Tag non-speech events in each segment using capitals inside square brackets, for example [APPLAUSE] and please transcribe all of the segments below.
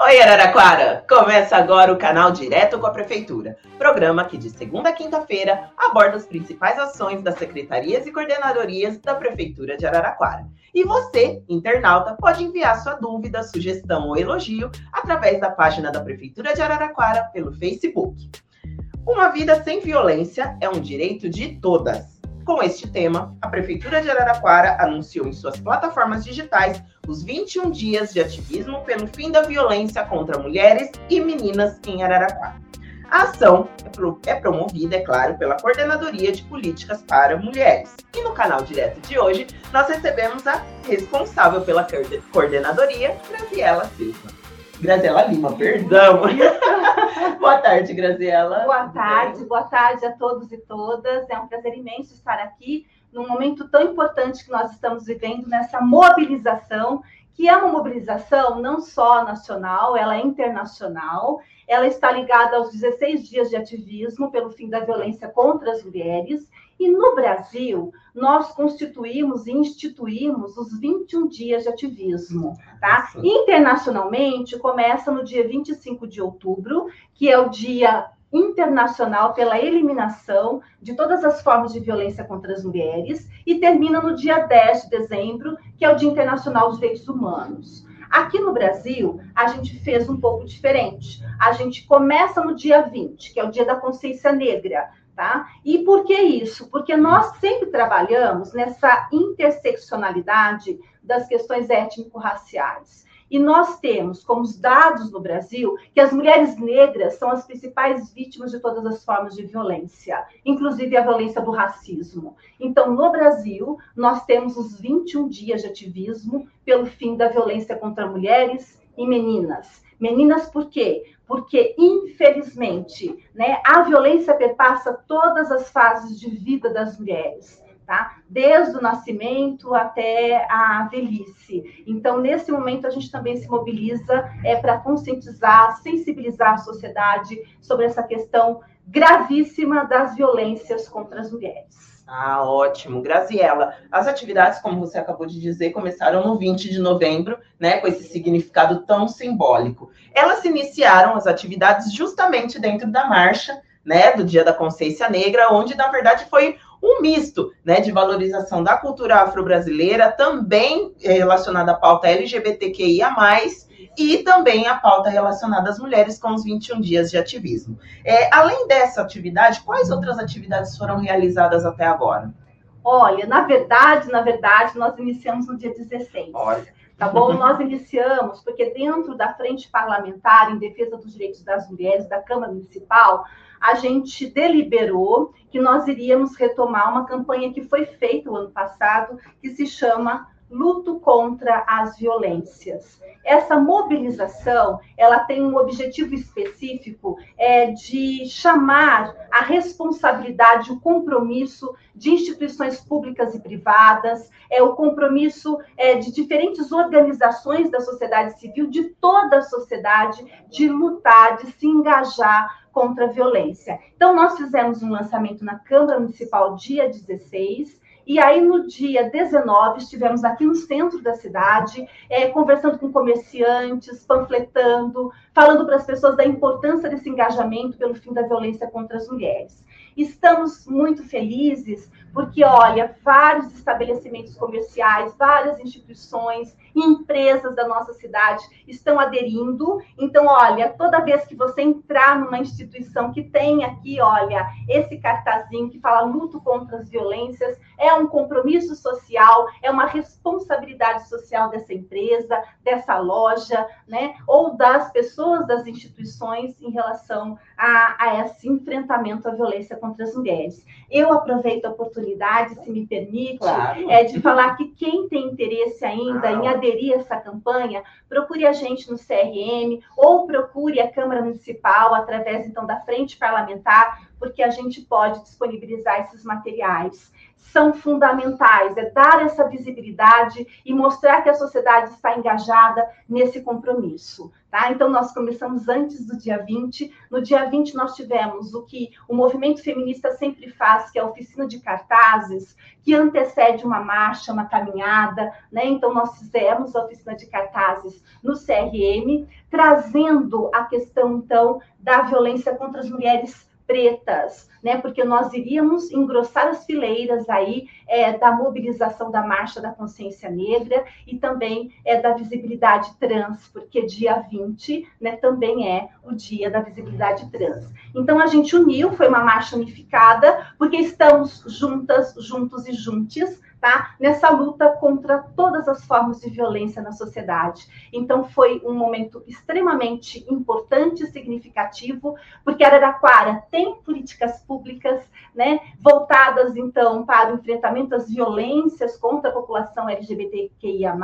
Oi, Araraquara! Começa agora o canal Direto com a Prefeitura, programa que de segunda a quinta-feira aborda as principais ações das secretarias e coordenadorias da Prefeitura de Araraquara. E você, internauta, pode enviar sua dúvida, sugestão ou elogio através da página da Prefeitura de Araraquara pelo Facebook. Uma vida sem violência é um direito de todas. Com este tema, a Prefeitura de Araraquara anunciou em suas plataformas digitais os 21 dias de ativismo pelo fim da violência contra mulheres e meninas em Araraquara. A ação é, é promovida, é claro, pela Coordenadoria de Políticas para Mulheres. E no canal direto de hoje, nós recebemos a responsável pela coordenadoria, Graziela Silva. Graziela Lima, perdão. [LAUGHS] boa tarde, Graziela. Boa tarde, boa tarde a todos e todas. É um prazer imenso estar aqui num momento tão importante que nós estamos vivendo nessa mobilização, que é uma mobilização não só nacional, ela é internacional. Ela está ligada aos 16 dias de ativismo pelo fim da violência contra as mulheres e no Brasil, nós constituímos e instituímos os 21 dias de ativismo. Tá? Internacionalmente, começa no dia 25 de outubro, que é o dia internacional pela eliminação de todas as formas de violência contra as mulheres, e termina no dia 10 de dezembro, que é o Dia Internacional dos Direitos Humanos. Aqui no Brasil, a gente fez um pouco diferente. A gente começa no dia 20, que é o Dia da Consciência Negra, Tá? E por que isso? Porque nós sempre trabalhamos nessa interseccionalidade das questões étnico-raciais. E nós temos como dados no Brasil que as mulheres negras são as principais vítimas de todas as formas de violência, inclusive a violência do racismo. Então, no Brasil, nós temos os 21 dias de ativismo pelo fim da violência contra mulheres e meninas. Meninas por quê? Porque, infelizmente, né, a violência perpassa todas as fases de vida das mulheres. Tá? Desde o nascimento até a velhice. Então, nesse momento, a gente também se mobiliza é, para conscientizar, sensibilizar a sociedade sobre essa questão gravíssima das violências contra as mulheres. Ah, ótimo. Graziela, as atividades, como você acabou de dizer, começaram no 20 de novembro, né, com esse significado tão simbólico. Elas iniciaram as atividades justamente dentro da marcha, né, do Dia da Consciência Negra, onde, na verdade, foi um misto, né, de valorização da cultura afro-brasileira, também relacionada à pauta LGBTQIA+, e também a pauta relacionada às mulheres com os 21 dias de ativismo. É, além dessa atividade, quais outras atividades foram realizadas até agora? Olha, na verdade, na verdade, nós iniciamos no dia 16. Olha. Tá bom? Nós iniciamos, porque dentro da frente parlamentar em defesa dos direitos das mulheres da Câmara Municipal, a gente deliberou que nós iríamos retomar uma campanha que foi feita o ano passado, que se chama luto contra as violências. Essa mobilização, ela tem um objetivo específico é de chamar a responsabilidade, o compromisso de instituições públicas e privadas, é o compromisso é, de diferentes organizações da sociedade civil, de toda a sociedade, de lutar, de se engajar contra a violência. Então, nós fizemos um lançamento na Câmara Municipal dia 16, e aí, no dia 19, estivemos aqui no centro da cidade, é, conversando com comerciantes, panfletando, falando para as pessoas da importância desse engajamento pelo fim da violência contra as mulheres. Estamos muito felizes porque, olha, vários estabelecimentos comerciais, várias instituições, empresas da nossa cidade estão aderindo. Então, olha, toda vez que você entrar numa instituição que tem aqui, olha, esse cartazinho que fala luto contra as violências, é um compromisso social, é uma responsabilidade social dessa empresa, dessa loja, né, ou das pessoas das instituições em relação a, a esse enfrentamento à violência contra as mulheres. Eu aproveito a oportunidade, se me permite, claro. é, de falar que quem tem interesse ainda em aderir a essa campanha, procure a gente no CRM ou procure a Câmara Municipal através então da frente parlamentar, porque a gente pode disponibilizar esses materiais. são fundamentais, é dar essa visibilidade e mostrar que a sociedade está engajada nesse compromisso. Tá? Então, nós começamos antes do dia 20. No dia 20, nós tivemos o que o movimento feminista sempre faz, que é a oficina de cartazes, que antecede uma marcha, uma caminhada. Né? Então, nós fizemos a oficina de cartazes no CRM, trazendo a questão, então, da violência contra as mulheres pretas, né? Porque nós iríamos engrossar as fileiras aí é, da mobilização da marcha da consciência negra e também é da visibilidade trans, porque dia 20, né, também é o dia da visibilidade trans. Então a gente uniu, foi uma marcha unificada, porque estamos juntas, juntos e juntos tá? Nessa luta contra todas as formas de violência na sociedade. Então foi um momento extremamente importante e significativo, porque Araraquara tem políticas públicas, né, voltadas então para o enfrentamento às violências contra a população LGBTQIA+,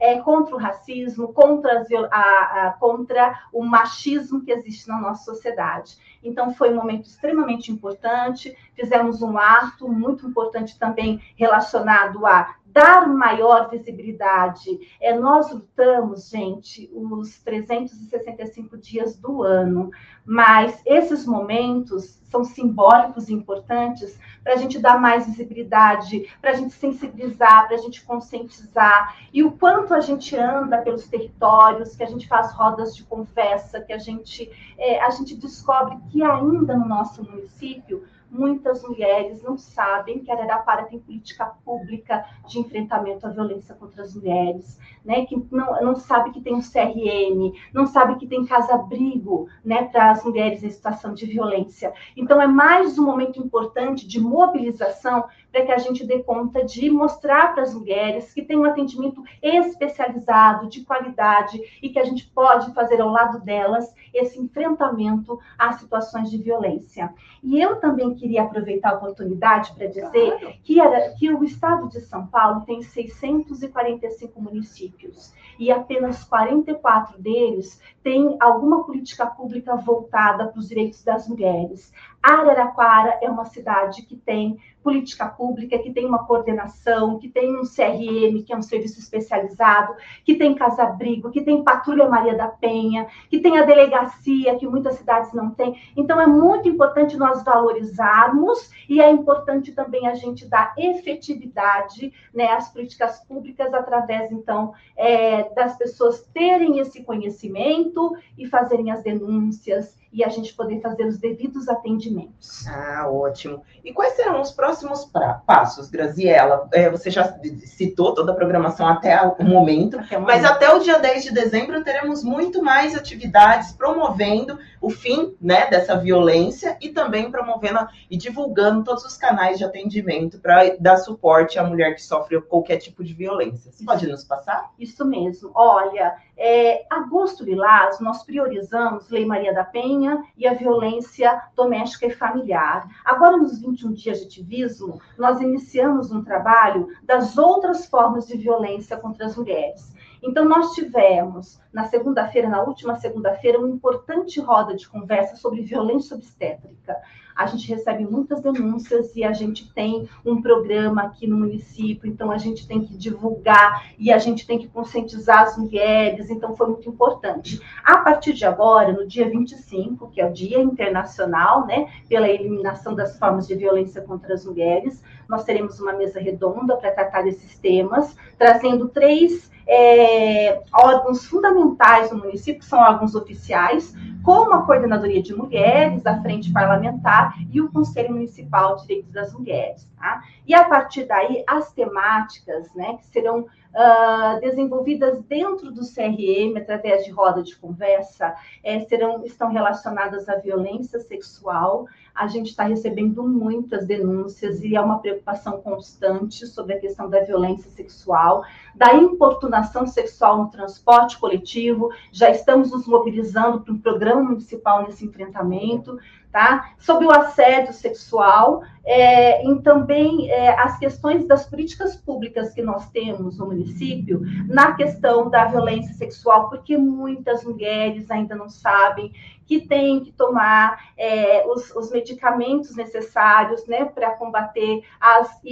é, contra o racismo, contra, a, a, contra o machismo que existe na nossa sociedade. Então, foi um momento extremamente importante. Fizemos um ato muito importante também relacionado a dar maior visibilidade. É, nós lutamos, gente, os 365 dias do ano, mas esses momentos são simbólicos e importantes para a gente dar mais visibilidade, para a gente sensibilizar, para a gente conscientizar. E o quanto a gente anda pelos territórios, que a gente faz rodas de conversa, que a gente, é, a gente descobre que ainda no nosso município muitas mulheres não sabem que Araraquara tem política pública de enfrentamento à violência contra as mulheres, né? Que não, não sabe que tem um CRM, não sabe que tem casa-abrigo, né, para as mulheres em situação de violência. Então é mais um momento importante de mobilização para que a gente dê conta de mostrar para as mulheres que tem um atendimento especializado, de qualidade e que a gente pode fazer ao lado delas esse enfrentamento às situações de violência. E eu também queria aproveitar a oportunidade para dizer claro. que, era, que o estado de São Paulo tem 645 municípios e apenas 44 deles têm alguma política pública voltada para os direitos das mulheres. Araraquara é uma cidade que tem política pública, que tem uma coordenação, que tem um CRM, que é um serviço especializado, que tem casa-abrigo, que tem patrulha Maria da Penha, que tem a delegacia, que muitas cidades não têm. Então, é muito importante nós valorizarmos e é importante também a gente dar efetividade né, às políticas públicas através, então, é, das pessoas terem esse conhecimento e fazerem as denúncias e a gente poder fazer os devidos atendimentos. Ah, ótimo. E quais serão os próximos pra, passos, Graziela? É, você já citou toda a programação até o momento, até o mas até o dia 10 de dezembro teremos muito mais atividades promovendo o fim né, dessa violência e também promovendo e divulgando todos os canais de atendimento para dar suporte à mulher que sofre qualquer tipo de violência. Você pode nos passar? Isso mesmo. Olha, é, agosto lilás, nós priorizamos Lei Maria da Penha e a violência doméstica e familiar. Agora, nos 21 dias de ativismo, nós iniciamos um trabalho das outras formas de violência contra as mulheres. Então, nós tivemos, na segunda-feira, na última segunda-feira, uma importante roda de conversa sobre violência obstétrica a gente recebe muitas denúncias e a gente tem um programa aqui no município, então a gente tem que divulgar e a gente tem que conscientizar as mulheres, então foi muito importante. A partir de agora, no dia 25, que é o Dia Internacional, né, pela eliminação das formas de violência contra as mulheres, nós teremos uma mesa redonda para tratar desses temas, trazendo três é, órgãos fundamentais no município, que são órgãos oficiais, como a Coordenadoria de Mulheres, a Frente Parlamentar e o Conselho Municipal de Direitos das Mulheres. Tá? E a partir daí, as temáticas né, que serão uh, desenvolvidas dentro do CRM, através de roda de conversa, é, serão, estão relacionadas à violência sexual. A gente está recebendo muitas denúncias e é uma preocupação constante sobre a questão da violência sexual, da importunação sexual no transporte coletivo. Já estamos nos mobilizando para um programa municipal nesse enfrentamento tá? Sobre o assédio sexual é, e também é, as questões das políticas públicas que nós temos no município na questão da violência sexual, porque muitas mulheres ainda não sabem que tem que tomar é, os, os, medicamentos necessários né, para combater as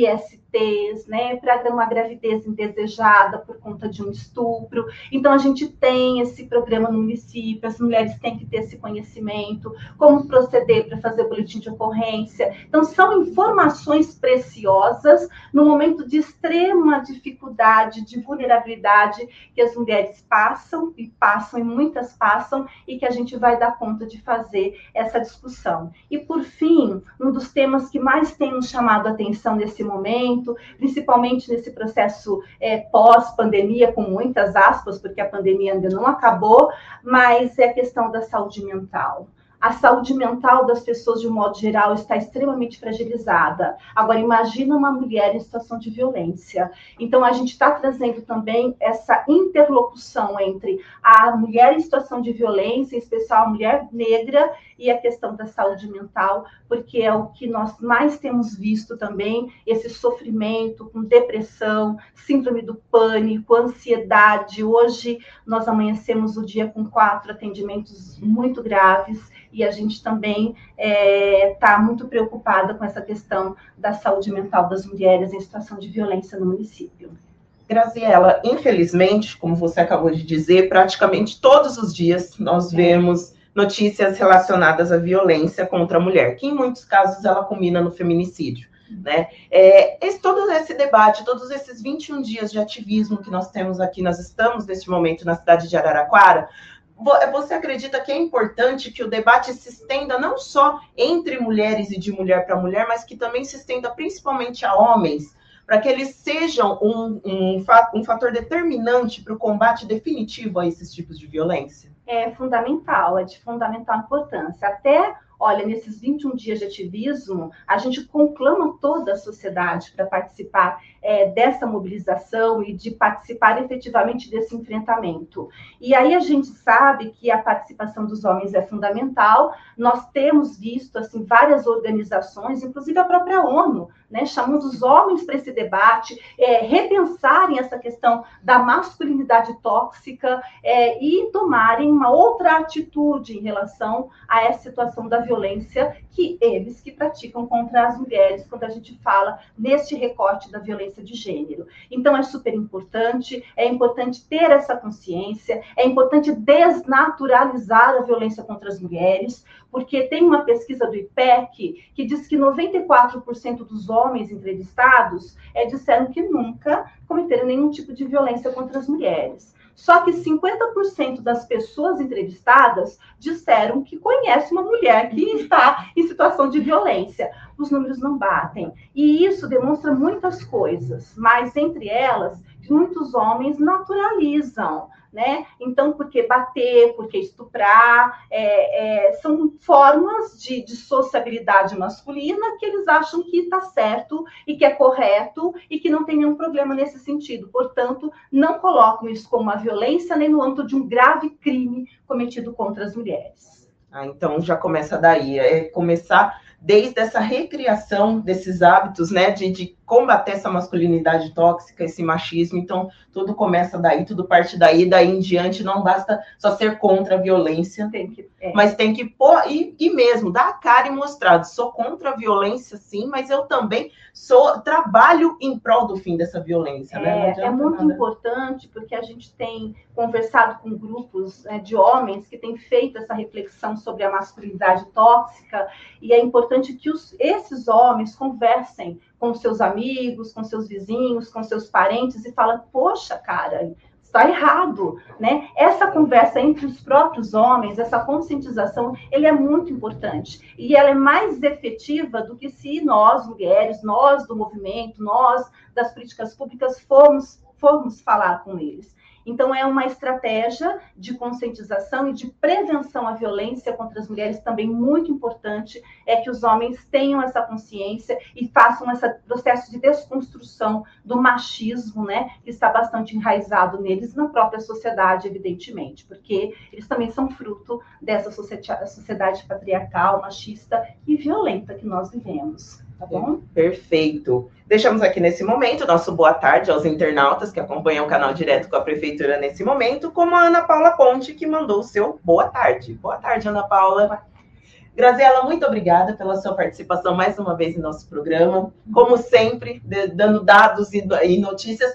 ISTs, né, para uma gravidez indesejada por conta de um estupro. Então, a gente tem esse programa no município, as mulheres têm que ter esse conhecimento, como proceder para fazer o boletim de ocorrência. Então, são informações preciosas no momento de extrema dificuldade, de vulnerabilidade que as mulheres passam, e passam, e muitas passam, e que a gente vai dar conta de fazer essa discussão. E, por fim, um dos temas que mais tem nos chamado a atenção nesse momento, principalmente nesse processo é, pós-pandemia, com muitas aspas, porque a pandemia ainda não acabou, mas é a questão da saúde mental a saúde mental das pessoas, de um modo geral, está extremamente fragilizada. Agora, imagina uma mulher em situação de violência. Então, a gente está trazendo também essa interlocução entre a mulher em situação de violência, em especial a mulher negra, e a questão da saúde mental, porque é o que nós mais temos visto também, esse sofrimento com depressão, síndrome do pânico, ansiedade. Hoje, nós amanhecemos o dia com quatro atendimentos muito graves e a gente também está é, tá muito preocupada com essa questão da saúde mental das mulheres em situação de violência no município. Graziela, infelizmente, como você acabou de dizer, praticamente todos os dias nós é. vemos notícias relacionadas à violência contra a mulher, que em muitos casos ela combina no feminicídio. Né? É, esse, todo esse debate, todos esses 21 dias de ativismo que nós temos aqui, nós estamos neste momento na cidade de Araraquara, você acredita que é importante que o debate se estenda não só entre mulheres e de mulher para mulher, mas que também se estenda principalmente a homens, para que eles sejam um, um, um fator determinante para o combate definitivo a esses tipos de violência? É fundamental, é de fundamental importância. Até Olha, nesses 21 dias de ativismo, a gente conclama toda a sociedade para participar é, dessa mobilização e de participar efetivamente desse enfrentamento. E aí a gente sabe que a participação dos homens é fundamental. Nós temos visto assim várias organizações, inclusive a própria ONU, né, chamando os homens para esse debate, é, repensarem essa questão da masculinidade tóxica é, e tomarem uma outra atitude em relação a essa situação da violência que eles que praticam contra as mulheres, quando a gente fala neste recorte da violência de gênero. Então, é super importante, é importante ter essa consciência, é importante desnaturalizar a violência contra as mulheres, porque tem uma pesquisa do IPEC que diz que 94% dos homens entrevistados é, disseram que nunca cometeram nenhum tipo de violência contra as mulheres. Só que 50% das pessoas entrevistadas disseram que conhece uma mulher que está em situação de violência. Os números não batem. E isso demonstra muitas coisas, mas entre elas, muitos homens naturalizam né? Então, porque bater, porque estuprar, é, é, são formas de, de, sociabilidade masculina que eles acham que está certo e que é correto e que não tem nenhum problema nesse sentido. Portanto, não colocam isso como uma violência nem no âmbito de um grave crime cometido contra as mulheres. Ah, então já começa daí, é começar desde essa recriação desses hábitos, né, de, de combater essa masculinidade tóxica, esse machismo. Então, tudo começa daí, tudo parte daí, daí em diante. Não basta só ser contra a violência, tem que, é. mas tem que pôr e, e mesmo dar a cara e mostrar: sou contra a violência, sim, mas eu também sou trabalho em prol do fim dessa violência. Né? É, é muito nada. importante porque a gente tem conversado com grupos né, de homens que têm feito essa reflexão sobre a masculinidade tóxica e é importante que os, esses homens conversem com seus amigos, com seus vizinhos, com seus parentes e fala: "Poxa, cara, está errado, né? Essa conversa entre os próprios homens, essa conscientização, ele é muito importante e ela é mais efetiva do que se nós mulheres, nós do movimento, nós das políticas públicas formos formos falar com eles. Então, é uma estratégia de conscientização e de prevenção à violência contra as mulheres também muito importante, é que os homens tenham essa consciência e façam esse processo de desconstrução do machismo, né, que está bastante enraizado neles na própria sociedade, evidentemente, porque eles também são fruto dessa sociedade patriarcal, machista e violenta que nós vivemos. Tá bom? Perfeito. Deixamos aqui nesse momento nosso boa tarde aos internautas que acompanham o canal direto com a Prefeitura nesse momento, como a Ana Paula Ponte, que mandou o seu boa tarde. Boa tarde, Ana Paula. Graziela, muito obrigada pela sua participação mais uma vez em nosso programa. Como sempre, dando dados e notícias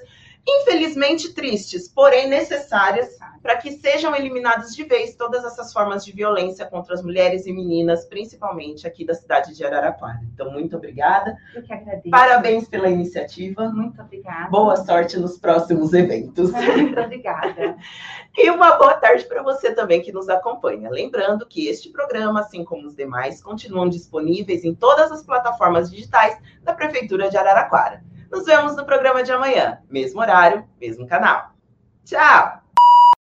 infelizmente tristes, porém necessárias para que sejam eliminadas de vez todas essas formas de violência contra as mulheres e meninas, principalmente aqui da cidade de Araraquara. Então, muito obrigada. Eu que agradeço. Parabéns pela iniciativa. Muito obrigada. Boa sorte nos próximos eventos. Muito obrigada. [LAUGHS] e uma boa tarde para você também que nos acompanha. Lembrando que este programa, assim como os demais, continuam disponíveis em todas as plataformas digitais da Prefeitura de Araraquara. Nos vemos no programa de amanhã, mesmo horário, mesmo canal. Tchau!